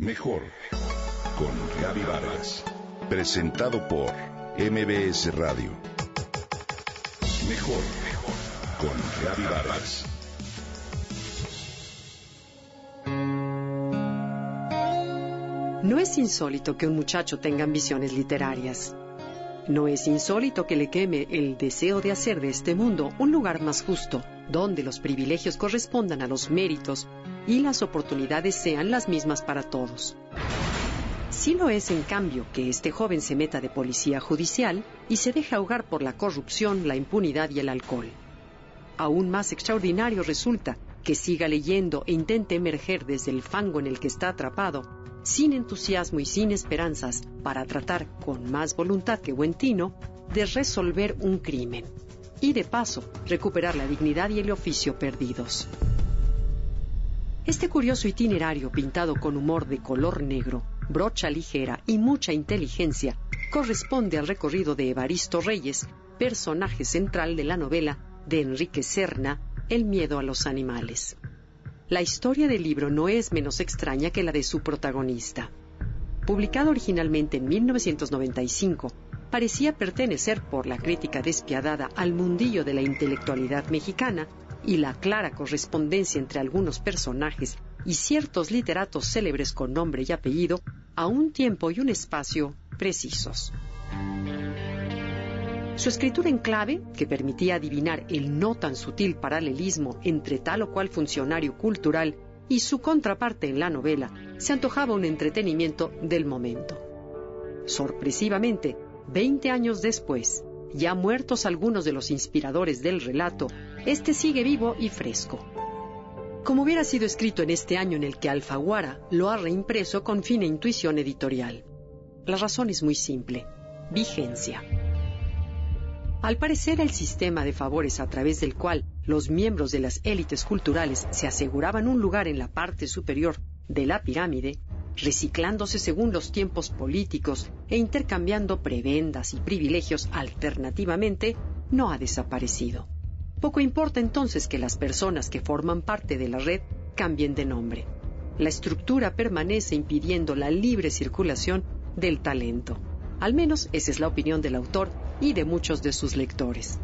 Mejor con Gaby Vargas. Presentado por MBS Radio. Mejor con Gaby Vargas. No es insólito que un muchacho tenga ambiciones literarias. No es insólito que le queme el deseo de hacer de este mundo un lugar más justo, donde los privilegios correspondan a los méritos y las oportunidades sean las mismas para todos. Sí lo es, en cambio, que este joven se meta de policía judicial y se deje ahogar por la corrupción, la impunidad y el alcohol. Aún más extraordinario resulta que siga leyendo e intente emerger desde el fango en el que está atrapado, sin entusiasmo y sin esperanzas, para tratar, con más voluntad que buen tino, de resolver un crimen y, de paso, recuperar la dignidad y el oficio perdidos. Este curioso itinerario pintado con humor de color negro, brocha ligera y mucha inteligencia corresponde al recorrido de Evaristo Reyes, personaje central de la novela de Enrique Serna, El miedo a los animales. La historia del libro no es menos extraña que la de su protagonista. Publicado originalmente en 1995, parecía pertenecer por la crítica despiadada al mundillo de la intelectualidad mexicana y la clara correspondencia entre algunos personajes y ciertos literatos célebres con nombre y apellido a un tiempo y un espacio precisos. Su escritura en clave, que permitía adivinar el no tan sutil paralelismo entre tal o cual funcionario cultural y su contraparte en la novela, se antojaba un entretenimiento del momento. Sorpresivamente, 20 años después, ya muertos algunos de los inspiradores del relato, este sigue vivo y fresco. Como hubiera sido escrito en este año en el que Alfaguara lo ha reimpreso con fina intuición editorial. La razón es muy simple, vigencia. Al parecer, el sistema de favores a través del cual los miembros de las élites culturales se aseguraban un lugar en la parte superior de la pirámide reciclándose según los tiempos políticos e intercambiando prebendas y privilegios alternativamente, no ha desaparecido. Poco importa entonces que las personas que forman parte de la red cambien de nombre. La estructura permanece impidiendo la libre circulación del talento. Al menos esa es la opinión del autor y de muchos de sus lectores.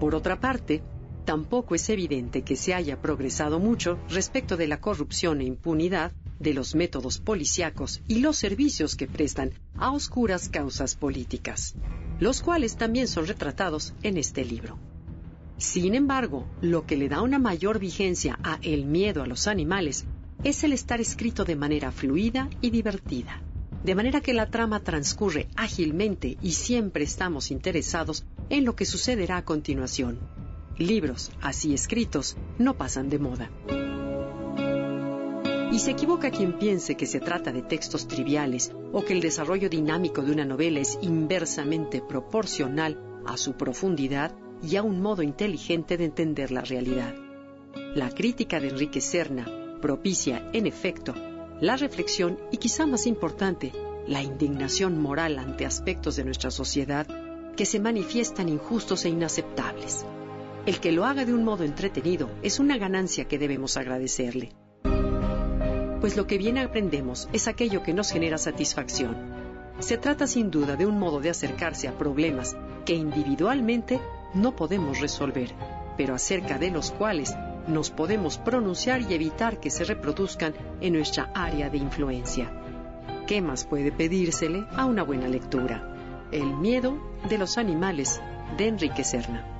Por otra parte, tampoco es evidente que se haya progresado mucho respecto de la corrupción e impunidad de los métodos policíacos y los servicios que prestan a oscuras causas políticas, los cuales también son retratados en este libro. Sin embargo, lo que le da una mayor vigencia a El miedo a los animales es el estar escrito de manera fluida y divertida, de manera que la trama transcurre ágilmente y siempre estamos interesados en lo que sucederá a continuación. Libros así escritos no pasan de moda. Y se equivoca quien piense que se trata de textos triviales o que el desarrollo dinámico de una novela es inversamente proporcional a su profundidad y a un modo inteligente de entender la realidad. La crítica de Enrique Serna propicia, en efecto, la reflexión y quizá más importante, la indignación moral ante aspectos de nuestra sociedad que se manifiestan injustos e inaceptables. El que lo haga de un modo entretenido es una ganancia que debemos agradecerle pues lo que bien aprendemos es aquello que nos genera satisfacción. Se trata sin duda de un modo de acercarse a problemas que individualmente no podemos resolver, pero acerca de los cuales nos podemos pronunciar y evitar que se reproduzcan en nuestra área de influencia. ¿Qué más puede pedírsele a una buena lectura? El miedo de los animales de Enrique Serna.